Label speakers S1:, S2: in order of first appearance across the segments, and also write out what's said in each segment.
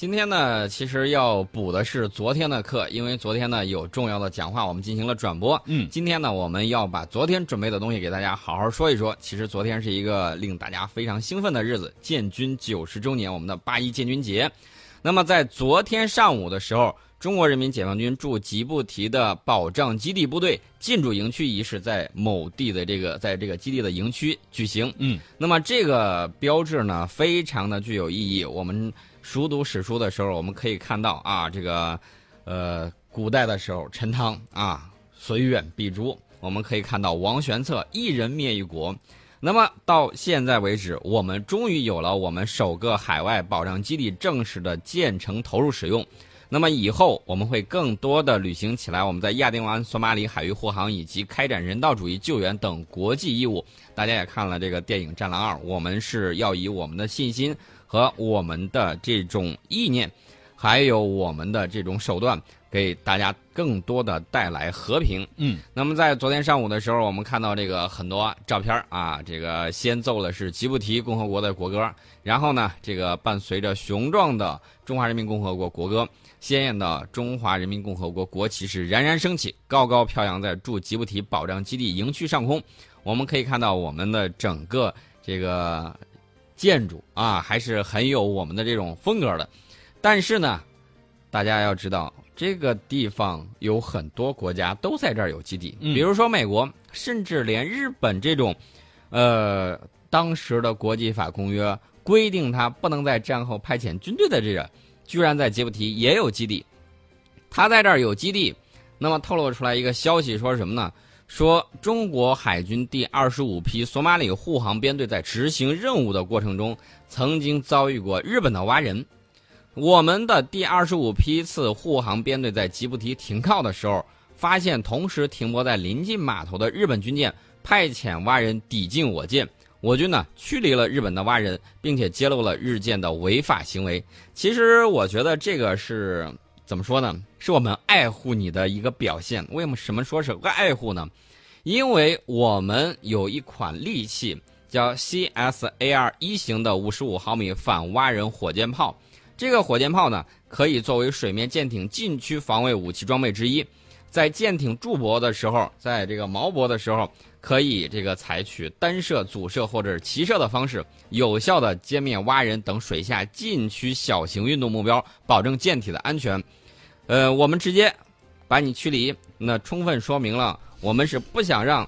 S1: 今天呢，其实要补的是昨天的课，因为昨天呢有重要的讲话，我们进行了转播。
S2: 嗯，
S1: 今天呢，我们要把昨天准备的东西给大家好好说一说。其实昨天是一个令大家非常兴奋的日子，建军九十周年，我们的八一建军节。那么在昨天上午的时候，中国人民解放军驻吉布提的保障基地部队进驻营区仪式在某地的这个在这个基地的营区举行。
S2: 嗯，
S1: 那么这个标志呢，非常的具有意义。我们熟读史书的时候，我们可以看到啊，这个呃，古代的时候，陈汤啊，虽远必诛。我们可以看到王玄策一人灭一国。那么到现在为止，我们终于有了我们首个海外保障基地正式的建成投入使用。那么以后我们会更多的履行起来我们在亚丁湾、索马里海域护航以及开展人道主义救援等国际义务。大家也看了这个电影《战狼二》，我们是要以我们的信心和我们的这种意念，还有我们的这种手段，给大家更多的带来和平。
S2: 嗯，
S1: 那么在昨天上午的时候，我们看到这个很多照片啊，这个先奏的是吉布提共和国的国歌，然后呢，这个伴随着雄壮的中华人民共和国国歌。鲜艳的中华人民共和国国旗是冉冉升起，高高飘扬在驻吉布提保障基地营区上空。我们可以看到我们的整个这个建筑啊，还是很有我们的这种风格的。但是呢，大家要知道，这个地方有很多国家都在这儿有基地，比如说美国，甚至连日本这种，呃，当时的国际法公约规定他不能在战后派遣军队的这个。居然在吉布提也有基地，他在这儿有基地，那么透露出来一个消息，说什么呢？说中国海军第二十五批索马里护航编队在执行任务的过程中，曾经遭遇过日本的挖人。我们的第二十五批次护航编队在吉布提停靠的时候，发现同时停泊在临近码头的日本军舰派遣挖人抵近我舰。我军呢驱离了日本的蛙人，并且揭露了日舰的违法行为。其实我觉得这个是怎么说呢？是我们爱护你的一个表现。为什么说是爱护呢？因为我们有一款利器叫 CSAR 一型的五十五毫米反蛙人火箭炮。这个火箭炮呢，可以作为水面舰艇禁区防卫武器装备之一。在舰艇驻泊的时候，在这个锚泊的时候。可以这个采取单射、组射或者是齐射的方式，有效的歼灭蛙人等水下禁区小型运动目标，保证舰体的安全。呃，我们直接把你驱离，那充分说明了我们是不想让，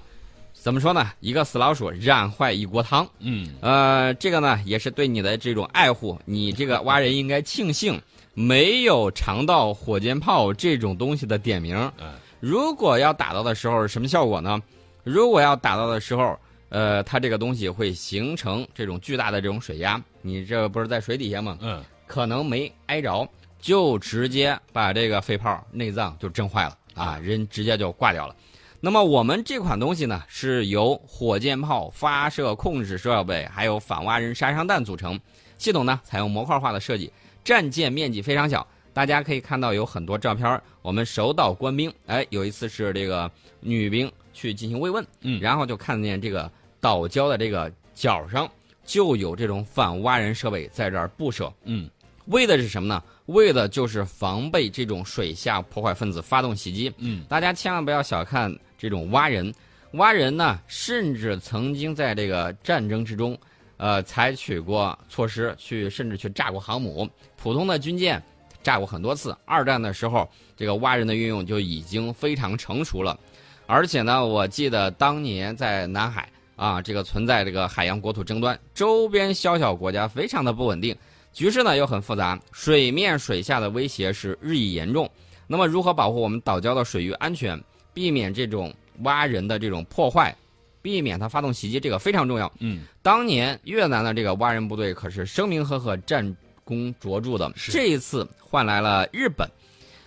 S1: 怎么说呢？一个死老鼠染坏一锅汤。
S2: 嗯，
S1: 呃，这个呢也是对你的这种爱护。你这个蛙人应该庆幸没有尝到火箭炮这种东西的点名。
S2: 嗯，
S1: 如果要打到的时候，什么效果呢？如果要打到的时候，呃，它这个东西会形成这种巨大的这种水压，你这不是在水底下吗？
S2: 嗯，
S1: 可能没挨着，就直接把这个肺泡内脏就震坏了啊，人直接就挂掉了。那么我们这款东西呢，是由火箭炮发射控制设备还有反蛙人杀伤弹组成，系统呢采用模块化的设计，战舰面积非常小。大家可以看到有很多照片，我们守岛官兵，哎，有一次是这个女兵。去进行慰问，
S2: 嗯，
S1: 然后就看见这个岛礁的这个角上就有这种反蛙人设备在这儿布设，
S2: 嗯，
S1: 为的是什么呢？为的就是防备这种水下破坏分子发动袭击，
S2: 嗯，
S1: 大家千万不要小看这种蛙人，蛙人呢，甚至曾经在这个战争之中，呃，采取过措施去，甚至去炸过航母，普通的军舰炸过很多次。二战的时候，这个蛙人的运用就已经非常成熟了。而且呢，我记得当年在南海啊，这个存在这个海洋国土争端，周边小小国家非常的不稳定，局势呢又很复杂，水面水下的威胁是日益严重。那么，如何保护我们岛礁的水域安全，避免这种挖人的这种破坏，避免它发动袭击，这个非常重要。
S2: 嗯，
S1: 当年越南的这个挖人部队可是声名赫赫、战功卓著的，这一次换来了日本。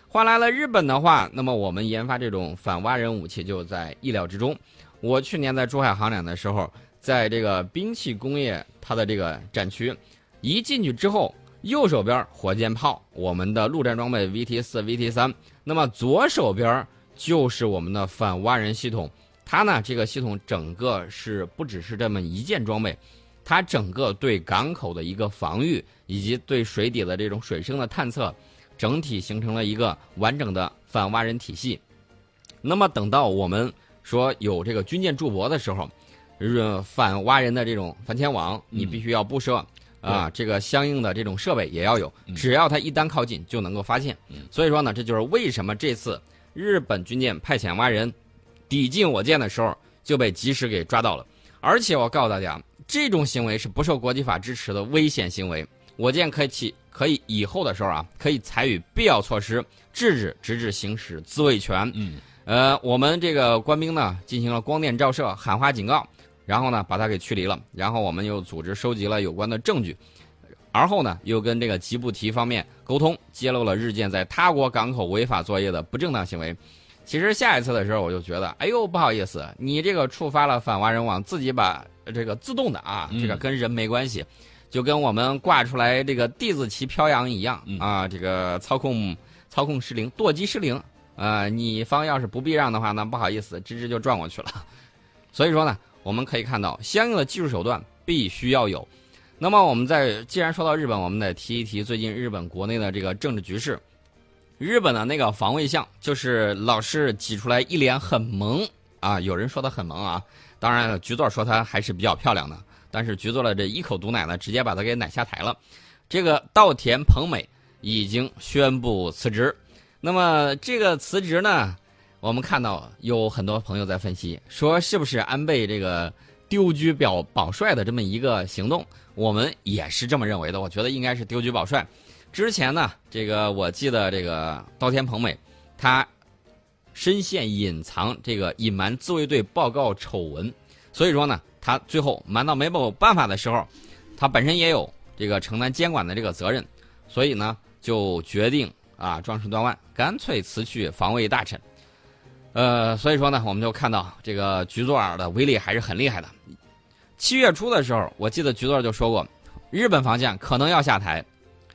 S1: 换来了日本的话，那么我们研发这种反蛙人武器就在意料之中。我去年在珠海航展的时候，在这个兵器工业它的这个展区，一进去之后，右手边火箭炮，我们的陆战装备 VT 四、VT 三，那么左手边就是我们的反蛙人系统。它呢，这个系统整个是不只是这么一件装备，它整个对港口的一个防御，以及对水底的这种水深的探测，整体形成了一个完整的反挖人体系。那么等到我们说有这个军舰驻泊的时候，呃，反挖人的这种反潜网，你必须要布设。啊，这个相应的这种设备也要有，只要它一旦靠近就能够发现。所以说呢，这就是为什么这次日本军舰派遣蛙人抵近我舰的时候就被及时给抓到了。而且我告诉大家，这种行为是不受国际法支持的危险行为。我舰可以起可以以后的时候啊，可以采取必要措施制止，直至行使自卫权。
S2: 嗯，
S1: 呃，我们这个官兵呢进行了光电照射、喊话警告。然后呢，把他给驱离了。然后我们又组织收集了有关的证据，而后呢，又跟这个吉布提方面沟通，揭露了日舰在他国港口违法作业的不正当行为。其实下一次的时候，我就觉得，哎呦，不好意思，你这个触发了反华人网，自己把这个自动的啊，这个跟人没关系，就跟我们挂出来这个弟子旗飘扬一样啊，这个操控操控失灵，舵机失灵啊，你方要是不避让的话，那不好意思，直直就撞过去了。所以说呢。我们可以看到，相应的技术手段必须要有。那么，我们在既然说到日本，我们得提一提最近日本国内的这个政治局势。日本的那个防卫相，就是老是挤出来一脸很萌啊，有人说他很萌啊。当然，局座说他还是比较漂亮的，但是局座的这一口毒奶呢，直接把他给奶下台了。这个稻田朋美已经宣布辞职。那么，这个辞职呢？我们看到有很多朋友在分析，说是不是安倍这个丢车表保帅的这么一个行动？我们也是这么认为的。我觉得应该是丢车保帅。之前呢，这个我记得这个稻田朋美，他深陷隐藏这个隐瞒自卫队报告丑闻，所以说呢，他最后瞒到没有办法的时候，他本身也有这个承担监管的这个责任，所以呢，就决定啊壮士断腕，干脆辞去防卫大臣。呃，所以说呢，我们就看到这个局座儿的威力还是很厉害的。七月初的时候，我记得局座就说过，日本防线可能要下台，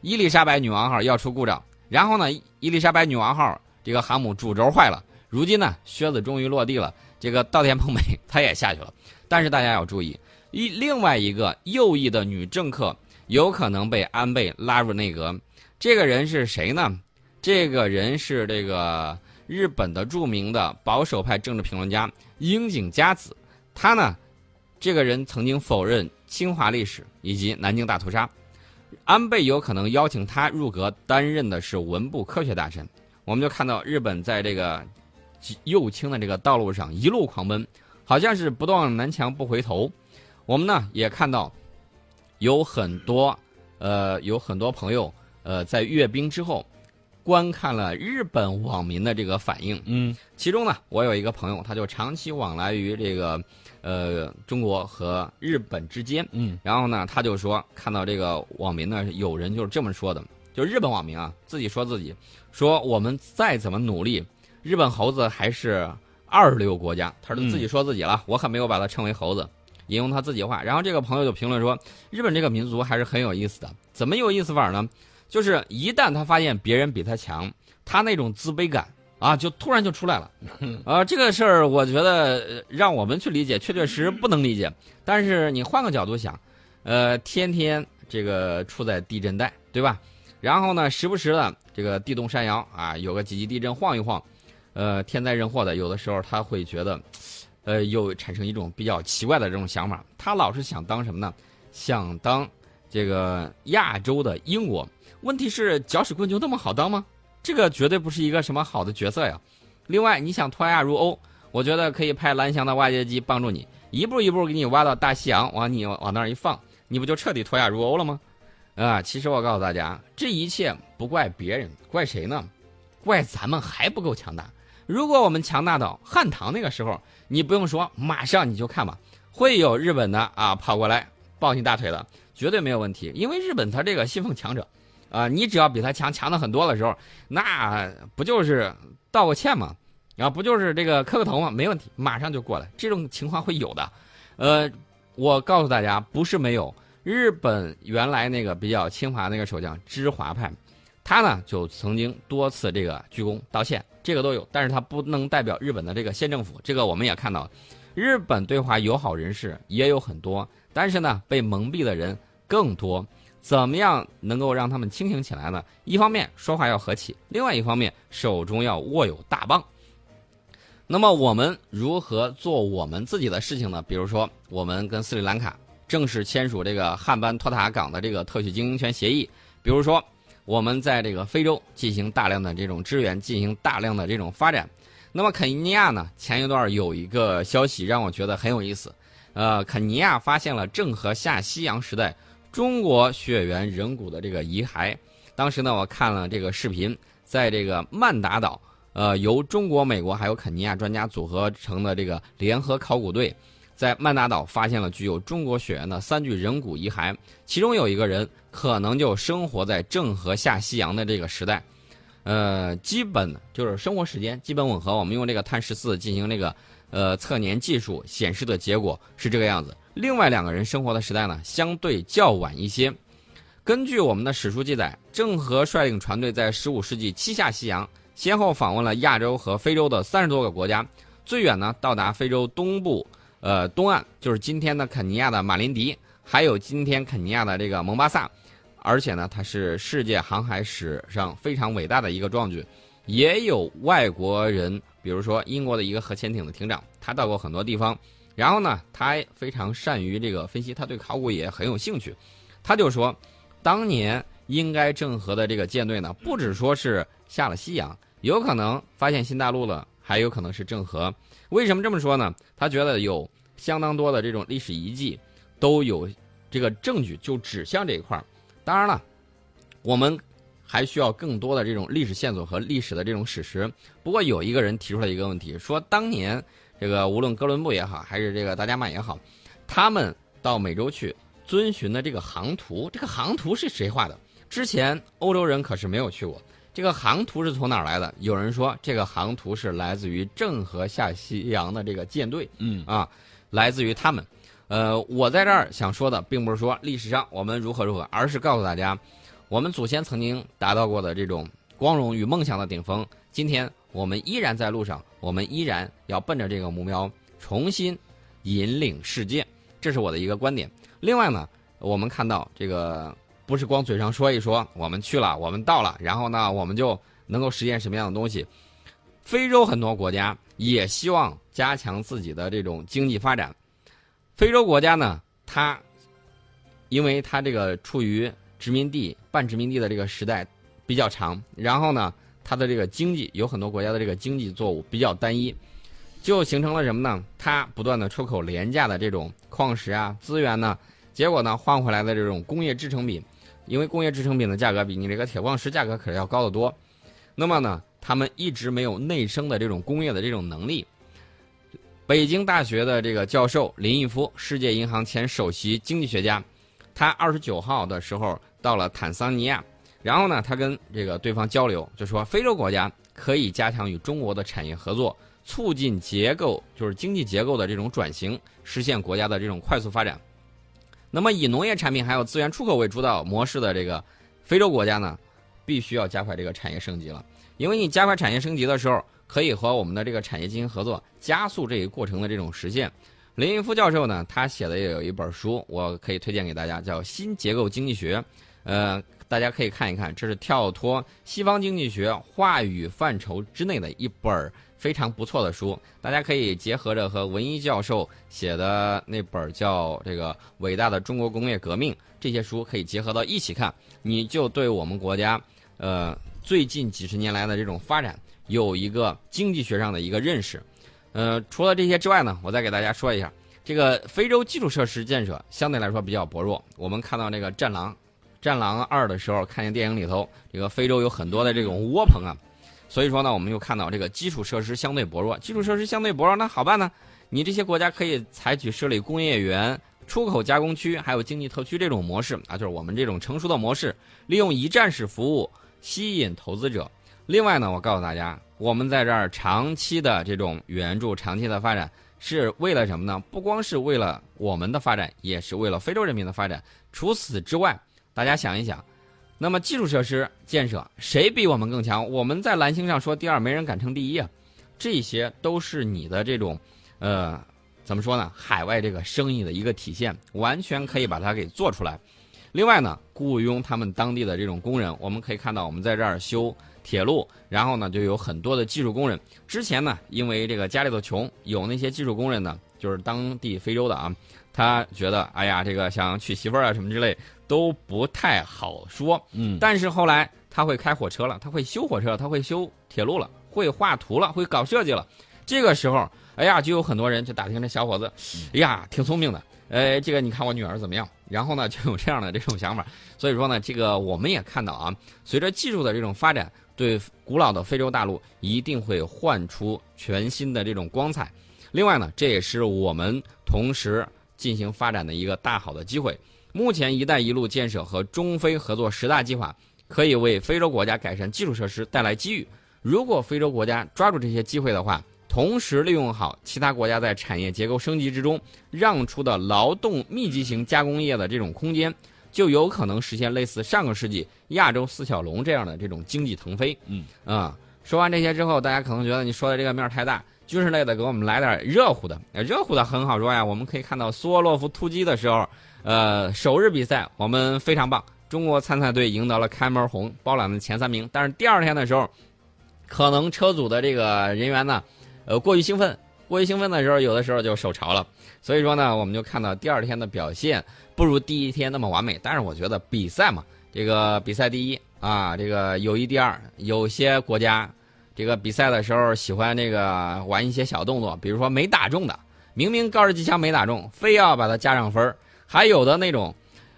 S1: 伊丽莎白女王号要出故障。然后呢，伊丽莎白女王号这个航母主轴坏了。如今呢，靴子终于落地了，这个稻田朋美她也下去了。但是大家要注意，一另外一个右翼的女政客有可能被安倍拉入内阁。这个人是谁呢？这个人是这个。日本的著名的保守派政治评论家樱井佳子，他呢，这个人曾经否认侵华历史以及南京大屠杀。安倍有可能邀请他入阁，担任的是文部科学大臣。我们就看到日本在这个右倾的这个道路上一路狂奔，好像是不撞南墙不回头。我们呢也看到有很多呃有很多朋友呃在阅兵之后。观看了日本网民的这个反应，
S2: 嗯，
S1: 其中呢，我有一个朋友，他就长期往来于这个，呃，中国和日本之间，
S2: 嗯，
S1: 然后呢，他就说看到这个网民呢，有人就是这么说的，就日本网民啊，自己说自己，说我们再怎么努力，日本猴子还是二流国家，他是自己说自己了，我可没有把他称为猴子，引用他自己话，然后这个朋友就评论说，日本这个民族还是很有意思的，怎么有意思法呢？就是一旦他发现别人比他强，他那种自卑感啊，就突然就出来了。啊，这个事儿我觉得让我们去理解，确确实实不能理解。但是你换个角度想，呃，天天这个处在地震带，对吧？然后呢，时不时的这个地动山摇啊，有个几级地震晃一晃，呃，天灾人祸的，有的时候他会觉得，呃，又产生一种比较奇怪的这种想法。他老是想当什么呢？想当这个亚洲的英国。问题是搅屎棍就那么好当吗？这个绝对不是一个什么好的角色呀。另外，你想脱亚入欧，我觉得可以派蓝翔的挖掘机帮助你，一步一步给你挖到大西洋，往你往那儿一放，你不就彻底脱亚入欧了吗？啊，其实我告诉大家，这一切不怪别人，怪谁呢？怪咱们还不够强大。如果我们强大到汉唐那个时候，你不用说，马上你就看吧，会有日本的啊跑过来抱你大腿的，绝对没有问题。因为日本他这个信奉强者。啊，你只要比他强强的很多的时候，那不就是道个歉吗？啊，不就是这个磕个头吗？没问题，马上就过来。这种情况会有的。呃，我告诉大家，不是没有。日本原来那个比较亲华那个首相芝华派，他呢就曾经多次这个鞠躬道歉，这个都有。但是他不能代表日本的这个县政府，这个我们也看到。日本对华友好人士也有很多，但是呢，被蒙蔽的人更多。怎么样能够让他们清醒起来呢？一方面说话要和气，另外一方面手中要握有大棒。那么我们如何做我们自己的事情呢？比如说，我们跟斯里兰卡正式签署这个汉班托塔港的这个特许经营权协议。比如说，我们在这个非洲进行大量的这种支援，进行大量的这种发展。那么肯尼亚呢？前一段有一个消息让我觉得很有意思。呃，肯尼亚发现了郑和下西洋时代。中国血缘人骨的这个遗骸，当时呢，我看了这个视频，在这个曼达岛，呃，由中国、美国还有肯尼亚专家组合成的这个联合考古队，在曼达岛发现了具有中国血缘的三具人骨遗骸，其中有一个人可能就生活在郑和下西洋的这个时代，呃，基本就是生活时间基本吻合。我们用这个碳十四进行这个呃测年技术显示的结果是这个样子。另外两个人生活的时代呢，相对较晚一些。根据我们的史书记载，郑和率领船队在15世纪七下西洋，先后访问了亚洲和非洲的三十多个国家，最远呢到达非洲东部，呃东岸，就是今天的肯尼亚的马林迪，还有今天肯尼亚的这个蒙巴萨。而且呢，它是世界航海史上非常伟大的一个壮举。也有外国人，比如说英国的一个核潜艇的艇长，他到过很多地方。然后呢，他非常善于这个分析，他对考古也很有兴趣。他就说，当年应该郑和的这个舰队呢，不止说是下了西洋，有可能发现新大陆了，还有可能是郑和。为什么这么说呢？他觉得有相当多的这种历史遗迹都有这个证据，就指向这一块儿。当然了，我们还需要更多的这种历史线索和历史的这种史实。不过有一个人提出了一个问题，说当年。这个无论哥伦布也好，还是这个达伽马也好，他们到美洲去遵循的这个航图，这个航图是谁画的？之前欧洲人可是没有去过。这个航图是从哪儿来的？有人说这个航图是来自于郑和下西洋的这个舰队，
S2: 嗯
S1: 啊，来自于他们。呃，我在这儿想说的，并不是说历史上我们如何如何，而是告诉大家，我们祖先曾经达到过的这种光荣与梦想的顶峰，今天。我们依然在路上，我们依然要奔着这个目标重新引领世界，这是我的一个观点。另外呢，我们看到这个不是光嘴上说一说，我们去了，我们到了，然后呢，我们就能够实现什么样的东西？非洲很多国家也希望加强自己的这种经济发展。非洲国家呢，它因为它这个处于殖民地、半殖民地的这个时代比较长，然后呢。它的这个经济有很多国家的这个经济作物比较单一，就形成了什么呢？它不断的出口廉价的这种矿石啊资源呢，结果呢换回来的这种工业制成品，因为工业制成品的价格比你这个铁矿石价格可是要高得多，那么呢他们一直没有内生的这种工业的这种能力。北京大学的这个教授林毅夫，世界银行前首席经济学家，他二十九号的时候到了坦桑尼亚。然后呢，他跟这个对方交流，就说非洲国家可以加强与中国的产业合作，促进结构就是经济结构的这种转型，实现国家的这种快速发展。那么以农业产品还有资源出口为主导模式的这个非洲国家呢，必须要加快这个产业升级了，因为你加快产业升级的时候，可以和我们的这个产业进行合作，加速这一过程的这种实现。林毅夫教授呢，他写的也有一本书，我可以推荐给大家，叫《新结构经济学》，呃。大家可以看一看，这是跳脱西方经济学话语范畴之内的一本非常不错的书。大家可以结合着和文一教授写的那本叫《这个伟大的中国工业革命》这些书可以结合到一起看，你就对我们国家呃最近几十年来的这种发展有一个经济学上的一个认识。呃，除了这些之外呢，我再给大家说一下，这个非洲基础设施建设相对来说比较薄弱。我们看到这个战狼。《战狼二》的时候，看见电影里头，这个非洲有很多的这种窝棚啊，所以说呢，我们又看到这个基础设施相对薄弱。基础设施相对薄弱，那好办呢？你这些国家可以采取设立工业园、出口加工区，还有经济特区这种模式啊，就是我们这种成熟的模式，利用一站式服务吸引投资者。另外呢，我告诉大家，我们在这儿长期的这种援助、长期的发展，是为了什么呢？不光是为了我们的发展，也是为了非洲人民的发展。除此之外，大家想一想，那么基础设施建设谁比我们更强？我们在蓝星上说第二，没人敢称第一啊！这些都是你的这种，呃，怎么说呢？海外这个生意的一个体现，完全可以把它给做出来。另外呢，雇佣他们当地的这种工人，我们可以看到，我们在这儿修铁路，然后呢，就有很多的技术工人。之前呢，因为这个家里头穷，有那些技术工人呢，就是当地非洲的啊，他觉得，哎呀，这个想娶媳妇儿啊什么之类都不太好说。
S2: 嗯，
S1: 但是后来他会开火车了，他会修火车，他会修铁路了，会画图了，会搞设计了。这个时候，哎呀，就有很多人就打听这小伙子，哎呀，挺聪明的。哎，这个你看我女儿怎么样？然后呢，就有这样的这种想法。所以说呢，这个我们也看到啊，随着技术的这种发展，对古老的非洲大陆一定会焕出全新的这种光彩。另外呢，这也是我们同时进行发展的一个大好的机会。目前“一带一路”建设和中非合作十大计划可以为非洲国家改善基础设施带来机遇。如果非洲国家抓住这些机会的话，同时利用好其他国家在产业结构升级之中让出的劳动密集型加工业的这种空间，就有可能实现类似上个世纪亚洲四小龙这样的这种经济腾飞。
S2: 嗯
S1: 啊，说完这些之后，大家可能觉得你说的这个面太大，军事类的给我们来点热乎的。热乎的很好说呀，我们可以看到苏沃洛夫突击的时候，呃，首日比赛我们非常棒，中国参赛队赢得了开门红，包揽了前三名。但是第二天的时候，可能车组的这个人员呢。呃，过于兴奋，过于兴奋的时候，有的时候就手潮了。所以说呢，我们就看到第二天的表现不如第一天那么完美。但是我觉得比赛嘛，这个比赛第一啊，这个友谊第二。有些国家，这个比赛的时候喜欢这个玩一些小动作，比如说没打中的，明明高射机枪没打中，非要把它加上分还有的那种，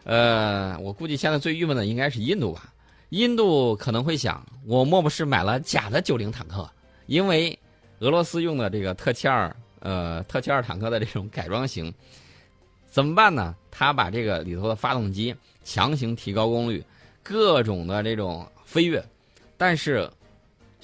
S1: 呃，我估计现在最郁闷的应该是印度吧。印度可能会想，我莫不是买了假的九零坦克？因为俄罗斯用的这个特七二，呃，特七二坦克的这种改装型，怎么办呢？他把这个里头的发动机强行提高功率，各种的这种飞跃，但是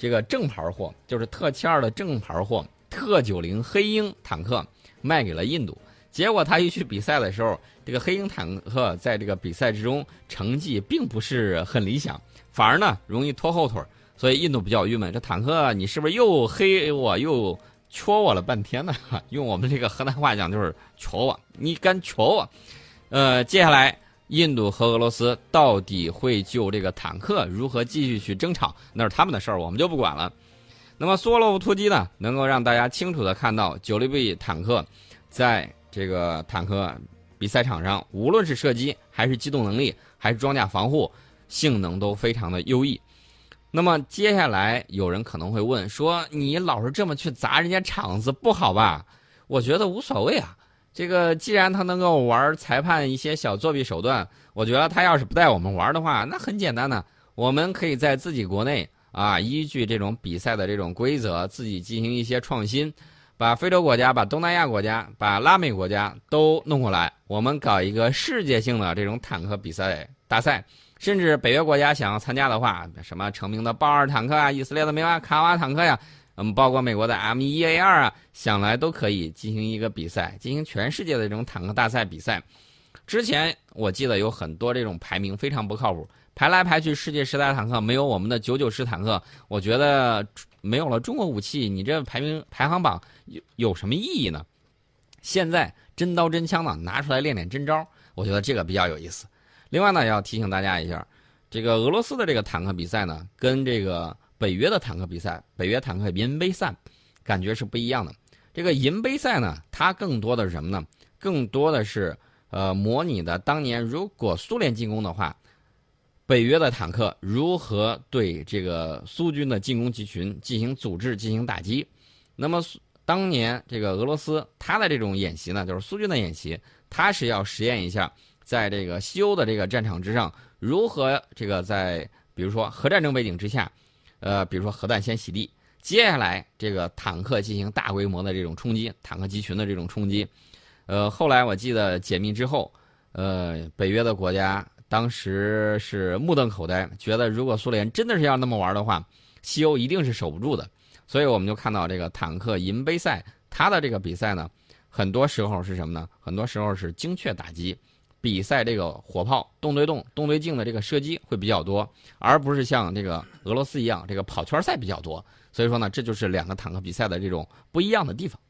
S1: 这个正牌货就是特七二的正牌货，特九零黑鹰坦克卖给了印度，结果他一去比赛的时候，这个黑鹰坦克在这个比赛之中成绩并不是很理想，反而呢容易拖后腿。所以印度比较郁闷，这坦克你是不是又黑我又戳我了半天呢？用我们这个河南话讲就是戳我，你敢戳我？呃，接下来印度和俄罗斯到底会就这个坦克如何继续去争吵，那是他们的事儿，我们就不管了。那么梭罗夫突击呢，能够让大家清楚的看到九六 B 坦克在这个坦克比赛场上，无论是射击还是机动能力，还是装甲防护性能都非常的优异。那么接下来有人可能会问说：“你老是这么去砸人家场子不好吧？”我觉得无所谓啊。这个既然他能够玩裁判一些小作弊手段，我觉得他要是不带我们玩的话，那很简单呢。我们可以在自己国内啊，依据这种比赛的这种规则，自己进行一些创新，把非洲国家、把东南亚国家、把拉美国家都弄过来，我们搞一个世界性的这种坦克比赛大赛。甚至北约国家想要参加的话，什么成名的豹二坦克啊，以色列的梅瓦卡瓦坦克呀，嗯，包括美国的 M 一 A 二啊，想来都可以进行一个比赛，进行全世界的这种坦克大赛比赛。之前我记得有很多这种排名非常不靠谱，排来排去，世界十大坦克没有我们的九九式坦克，我觉得没有了中国武器，你这排名排行榜有有什么意义呢？现在真刀真枪的拿出来练练真招，我觉得这个比较有意思。另外呢，要提醒大家一下，这个俄罗斯的这个坦克比赛呢，跟这个北约的坦克比赛，北约坦克银杯赛，感觉是不一样的。这个银杯赛呢，它更多的是什么呢？更多的是呃，模拟的当年如果苏联进攻的话，北约的坦克如何对这个苏军的进攻集群进行组织、进行打击。那么当年这个俄罗斯它的这种演习呢，就是苏军的演习，它是要实验一下。在这个西欧的这个战场之上，如何这个在比如说核战争背景之下，呃，比如说核弹先洗地，接下来这个坦克进行大规模的这种冲击，坦克集群的这种冲击，呃，后来我记得解密之后，呃，北约的国家当时是目瞪口呆，觉得如果苏联真的是要那么玩的话，西欧一定是守不住的，所以我们就看到这个坦克银杯赛，它的这个比赛呢，很多时候是什么呢？很多时候是精确打击。比赛这个火炮动对动、动对静的这个射击会比较多，而不是像这个俄罗斯一样这个跑圈赛比较多。所以说呢，这就是两个坦克比赛的这种不一样的地方。